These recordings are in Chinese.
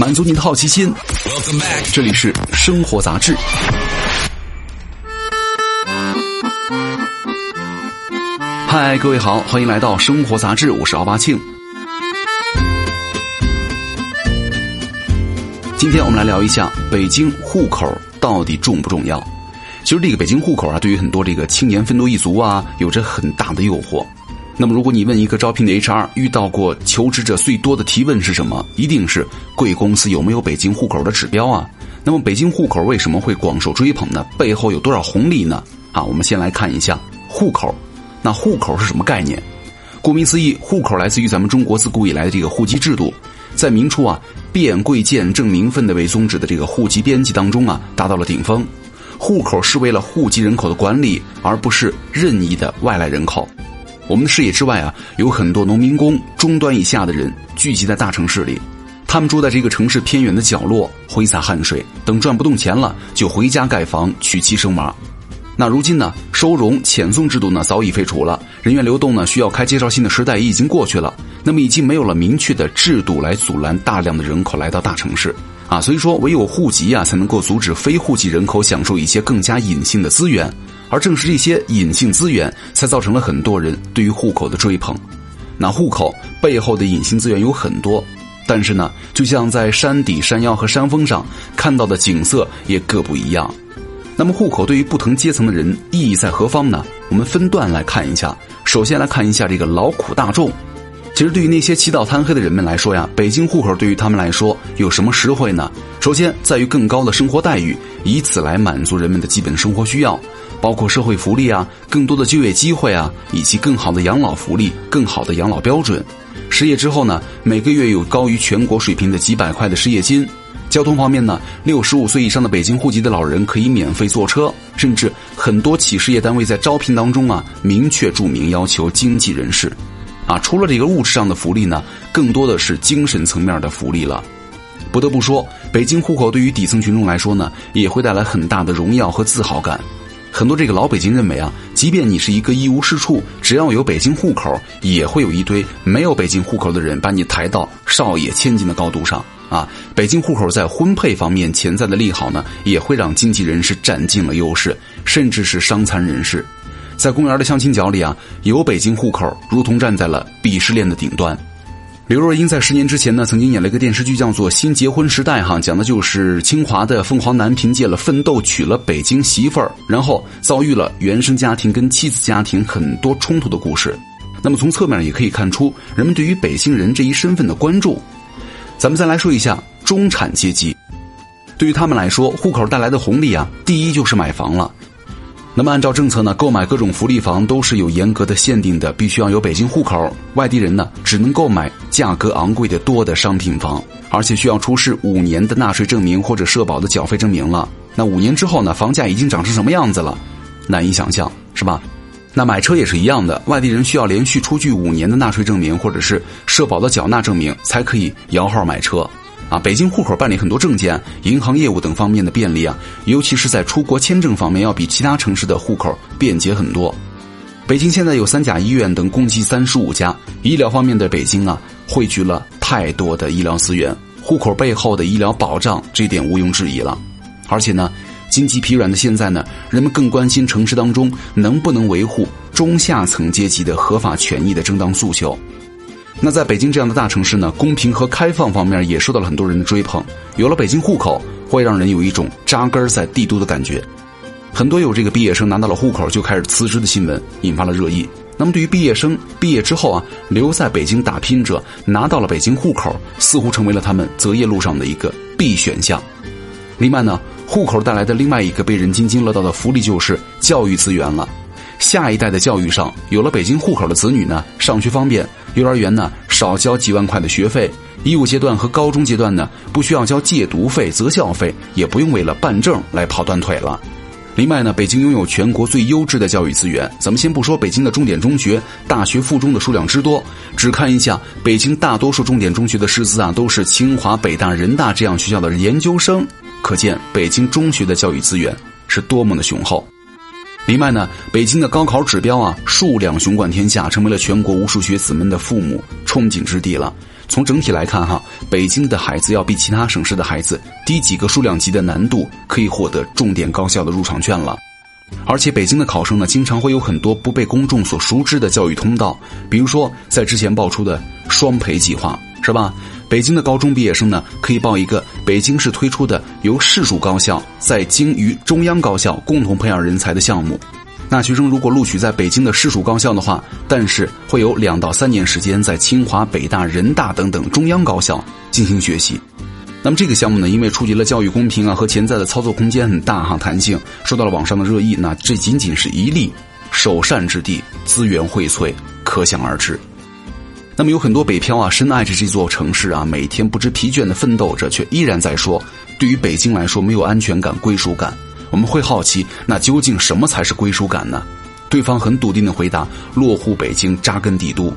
满足你的好奇心。这里是生活杂志。嗨，各位好，欢迎来到生活杂志，我是奥巴庆。今天我们来聊一下北京户口到底重不重要？其实这个北京户口啊，对于很多这个青年奋斗一族啊，有着很大的诱惑。那么，如果你问一个招聘的 HR，遇到过求职者最多的提问是什么？一定是贵公司有没有北京户口的指标啊？那么，北京户口为什么会广受追捧呢？背后有多少红利呢？啊，我们先来看一下户口。那户口是什么概念？顾名思义，户口来自于咱们中国自古以来的这个户籍制度，在明初啊，变贵贱、正名分的为宗旨的这个户籍编辑当中啊，达到了顶峰。户口是为了户籍人口的管理，而不是任意的外来人口。我们的视野之外啊，有很多农民工、中端以下的人聚集在大城市里，他们住在这个城市偏远的角落，挥洒汗水，等赚不动钱了，就回家盖房、娶妻生娃。那如今呢，收容遣送制度呢早已废除了，人员流动呢需要开介绍信的时代已经过去了。那么已经没有了明确的制度来阻拦大量的人口来到大城市啊，所以说唯有户籍啊才能够阻止非户籍人口享受一些更加隐性的资源，而正是这些隐性资源才造成了很多人对于户口的追捧。那户口背后的隐性资源有很多，但是呢，就像在山底、山腰和山峰上看到的景色也各不一样。那么户口对于不同阶层的人意义在何方呢？我们分段来看一下。首先来看一下这个劳苦大众。其实对于那些起早贪黑的人们来说呀，北京户口对于他们来说有什么实惠呢？首先在于更高的生活待遇，以此来满足人们的基本生活需要，包括社会福利啊、更多的就业机会啊，以及更好的养老福利、更好的养老标准。失业之后呢，每个月有高于全国水平的几百块的失业金。交通方面呢，六十五岁以上的北京户籍的老人可以免费坐车，甚至很多企事业单位在招聘当中啊，明确注明要求经济人士。啊，除了这个物质上的福利呢，更多的是精神层面的福利了。不得不说，北京户口对于底层群众来说呢，也会带来很大的荣耀和自豪感。很多这个老北京认为啊，即便你是一个一无是处，只要有北京户口，也会有一堆没有北京户口的人把你抬到少爷千金的高度上。啊，北京户口在婚配方面潜在的利好呢，也会让经济人士占尽了优势，甚至是伤残人士。在公园的相亲角里啊，有北京户口，如同站在了鄙视链的顶端。刘若英在十年之前呢，曾经演了一个电视剧，叫做《新结婚时代》哈，讲的就是清华的凤凰男凭借了奋斗娶了北京媳妇儿，然后遭遇了原生家庭跟妻子家庭很多冲突的故事。那么从侧面也可以看出，人们对于北京人这一身份的关注。咱们再来说一下中产阶级，对于他们来说，户口带来的红利啊，第一就是买房了。那么按照政策呢，购买各种福利房都是有严格的限定的，必须要有北京户口。外地人呢，只能购买价格昂贵的多的商品房，而且需要出示五年的纳税证明或者社保的缴费证明了。那五年之后呢，房价已经涨成什么样子了，难以想象，是吧？那买车也是一样的，外地人需要连续出具五年的纳税证明或者是社保的缴纳证明，才可以摇号买车。啊，北京户口办理很多证件、银行业务等方面的便利啊，尤其是在出国签证方面，要比其他城市的户口便捷很多。北京现在有三甲医院等共计三十五家，医疗方面的北京啊，汇聚了太多的医疗资源，户口背后的医疗保障，这点毋庸置疑了。而且呢。经济疲软的现在呢，人们更关心城市当中能不能维护中下层阶级的合法权益的正当诉求。那在北京这样的大城市呢，公平和开放方面也受到了很多人的追捧。有了北京户口，会让人有一种扎根在帝都的感觉。很多有这个毕业生拿到了户口就开始辞职的新闻，引发了热议。那么对于毕业生毕业之后啊，留在北京打拼者拿到了北京户口，似乎成为了他们择业路上的一个必选项。另外呢。户口带来的另外一个被人津津乐道的福利就是教育资源了。下一代的教育上有了北京户口的子女呢，上学方便，幼儿园呢少交几万块的学费，义务阶段和高中阶段呢不需要交借读费、择校费，也不用为了办证来跑断腿了。另外呢，北京拥有全国最优质的教育资源。咱们先不说北京的重点中学、大学附中的数量之多，只看一下北京大多数重点中学的师资啊，都是清华、北大、人大这样学校的研究生。可见北京中学的教育资源是多么的雄厚。另外呢，北京的高考指标啊，数量雄冠天下，成为了全国无数学子们的父母憧憬之地了。从整体来看哈，北京的孩子要比其他省市的孩子低几个数量级的难度，可以获得重点高校的入场券了。而且北京的考生呢，经常会有很多不被公众所熟知的教育通道，比如说在之前爆出的双培计划，是吧？北京的高中毕业生呢，可以报一个北京市推出的由市属高校在京与中央高校共同培养人才的项目。那学生如果录取在北京的市属高校的话，但是会有两到三年时间在清华、北大、人大等等中央高校进行学习。那么这个项目呢，因为触及了教育公平啊和潜在的操作空间很大哈，弹性受到了网上的热议。那这仅仅是一例首善之地，资源荟萃，可想而知。那么有很多北漂啊，深爱着这座城市啊，每天不知疲倦的奋斗着，却依然在说，对于北京来说没有安全感、归属感。我们会好奇，那究竟什么才是归属感呢？对方很笃定的回答：落户北京，扎根帝都。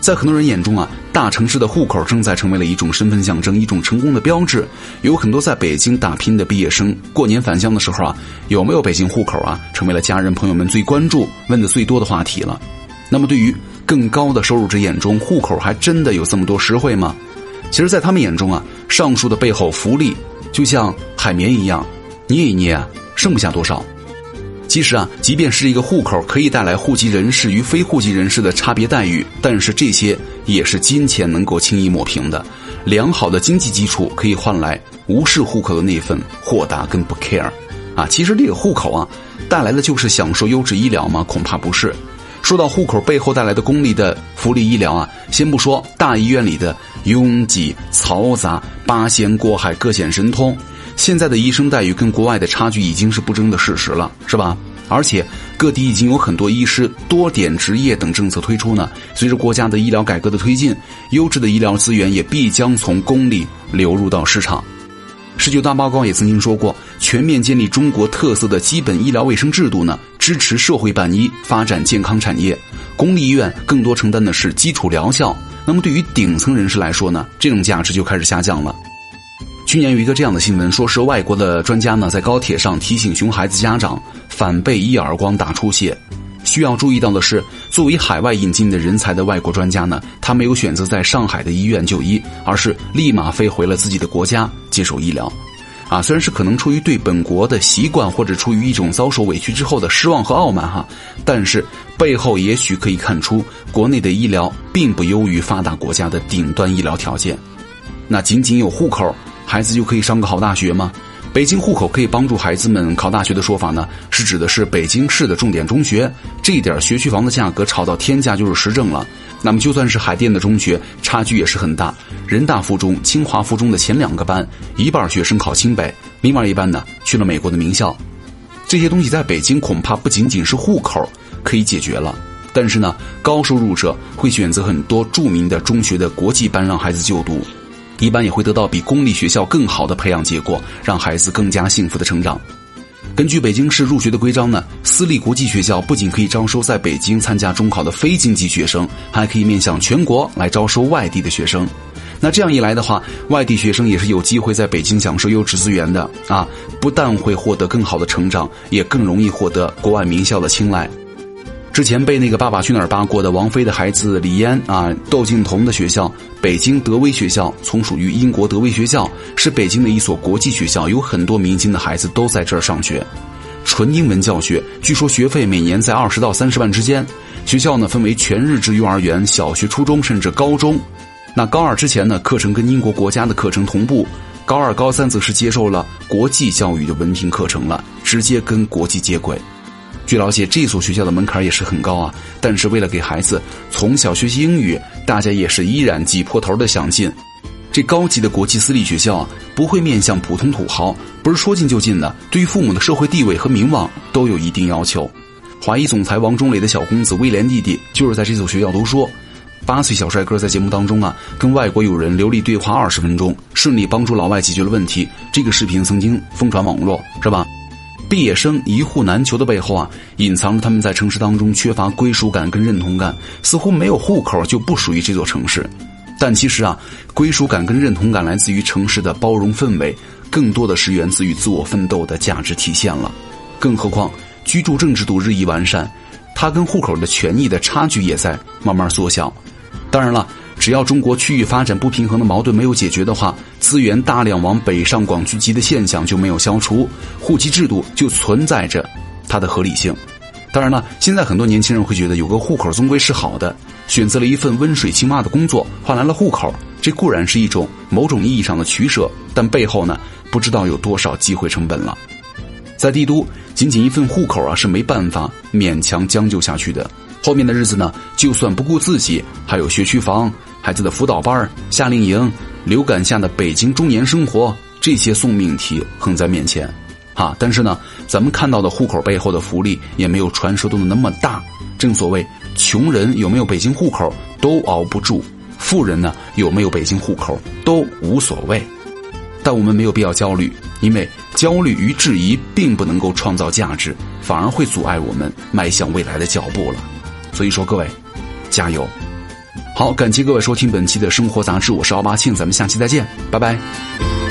在很多人眼中啊，大城市的户口正在成为了一种身份象征，一种成功的标志。有很多在北京打拼的毕业生，过年返乡的时候啊，有没有北京户口啊，成为了家人朋友们最关注、问的最多的话题了。那么，对于更高的收入者眼中，户口还真的有这么多实惠吗？其实，在他们眼中啊，上述的背后福利就像海绵一样，捏一捏啊，剩不下多少。其实啊，即便是一个户口可以带来户籍人士与非户籍人士的差别待遇，但是这些也是金钱能够轻易抹平的。良好的经济基础可以换来无视户口的那份豁达跟不 care，啊，其实这个户口啊，带来的就是享受优质医疗吗？恐怕不是。说到户口背后带来的公立的福利医疗啊，先不说大医院里的拥挤嘈杂、八仙过海、各显神通。现在的医生待遇跟国外的差距已经是不争的事实了，是吧？而且各地已经有很多医师多点执业等政策推出呢。随着国家的医疗改革的推进，优质的医疗资源也必将从公立流入到市场。十九大报告也曾经说过，全面建立中国特色的基本医疗卫生制度呢，支持社会办医，发展健康产业。公立医院更多承担的是基础疗效，那么对于顶层人士来说呢，这种价值就开始下降了。去年有一个这样的新闻，说是外国的专家呢在高铁上提醒熊孩子家长反被一耳光打出血。需要注意到的是，作为海外引进的人才的外国专家呢，他没有选择在上海的医院就医，而是立马飞回了自己的国家接受医疗。啊，虽然是可能出于对本国的习惯，或者出于一种遭受委屈之后的失望和傲慢哈，但是背后也许可以看出，国内的医疗并不优于发达国家的顶端医疗条件。那仅仅有户口。孩子就可以上个好大学吗？北京户口可以帮助孩子们考大学的说法呢，是指的是北京市的重点中学，这一点学区房的价格炒到天价就是实证了。那么就算是海淀的中学，差距也是很大。人大附中、清华附中的前两个班，一半学生考清北，另外一半呢去了美国的名校。这些东西在北京恐怕不仅仅是户口可以解决了，但是呢，高收入者会选择很多著名的中学的国际班让孩子就读。一般也会得到比公立学校更好的培养结果，让孩子更加幸福的成长。根据北京市入学的规章呢，私立国际学校不仅可以招收在北京参加中考的非京籍学生，还可以面向全国来招收外地的学生。那这样一来的话，外地学生也是有机会在北京享受优质资源的啊！不但会获得更好的成长，也更容易获得国外名校的青睐。之前被那个《爸爸去哪儿》扒过的王菲的孩子李嫣啊，窦靖童的学校北京德威学校，从属于英国德威学校，是北京的一所国际学校，有很多明星的孩子都在这儿上学，纯英文教学，据说学费每年在二十到三十万之间。学校呢分为全日制幼儿园、小学、初中，甚至高中。那高二之前呢，课程跟英国国家的课程同步；高二、高三则是接受了国际教育的文凭课程了，直接跟国际接轨。据了解，这所学校的门槛也是很高啊。但是为了给孩子从小学习英语，大家也是依然挤破头的想进。这高级的国际私立学校啊，不会面向普通土豪，不是说进就进的。对于父母的社会地位和名望都有一定要求。华谊总裁王中磊的小公子威廉弟弟就是在这所学校读书。八岁小帅哥在节目当中啊，跟外国友人流利对话二十分钟，顺利帮助老外解决了问题。这个视频曾经疯传网络，是吧？毕业生一户难求的背后啊，隐藏着他们在城市当中缺乏归属感跟认同感，似乎没有户口就不属于这座城市。但其实啊，归属感跟认同感来自于城市的包容氛围，更多的是源自于自我奋斗的价值体现了。更何况居住证制度日益完善，它跟户口的权益的差距也在慢慢缩小。当然了。只要中国区域发展不平衡的矛盾没有解决的话，资源大量往北上广聚集的现象就没有消除，户籍制度就存在着它的合理性。当然了，现在很多年轻人会觉得有个户口终归是好的，选择了一份温水青蛙的工作，换来了户口，这固然是一种某种意义上的取舍，但背后呢，不知道有多少机会成本了。在帝都，仅仅一份户口啊，是没办法勉强将就下去的。后面的日子呢，就算不顾自己，还有学区房、孩子的辅导班、夏令营、流感下的北京中年生活，这些送命题横在面前。哈，但是呢，咱们看到的户口背后的福利也没有传说中的那么大。正所谓，穷人有没有北京户口都熬不住，富人呢有没有北京户口都无所谓。但我们没有必要焦虑，因为焦虑与质疑并不能够创造价值，反而会阻碍我们迈向未来的脚步了。所以说，各位，加油！好，感谢各位收听本期的生活杂志，我是奥巴庆，咱们下期再见，拜拜。